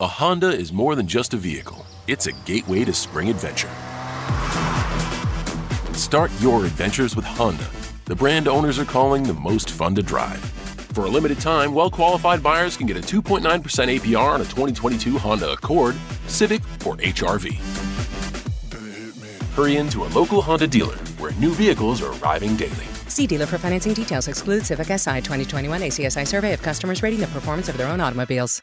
A Honda is more than just a vehicle, it's a gateway to spring adventure. Start your adventures with Honda, the brand owners are calling the most fun to drive. For a limited time, well qualified buyers can get a 2.9% APR on a 2022 Honda Accord, Civic, or HRV. Hurry into a local Honda dealer where new vehicles are arriving daily. See dealer for financing details. Exclude Civic SI 2021 ACSI survey of customers rating the performance of their own automobiles.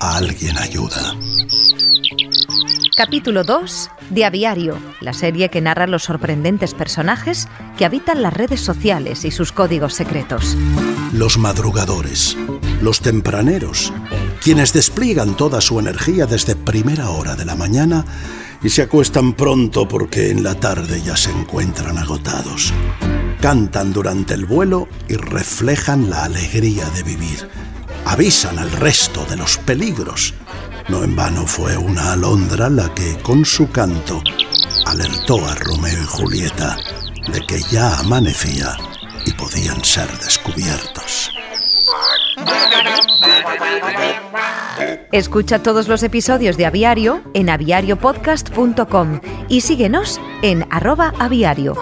alguien ayuda. Capítulo 2 de Aviario, la serie que narra los sorprendentes personajes que habitan las redes sociales y sus códigos secretos. Los madrugadores, los tempraneros, quienes despliegan toda su energía desde primera hora de la mañana y se acuestan pronto porque en la tarde ya se encuentran agotados. Cantan durante el vuelo y reflejan la alegría de vivir. Avisan al resto de los peligros. No en vano fue una alondra la que, con su canto, alertó a Romeo y Julieta de que ya amanecía y podían ser descubiertos. Escucha todos los episodios de Aviario en aviariopodcast.com y síguenos en arroba aviario.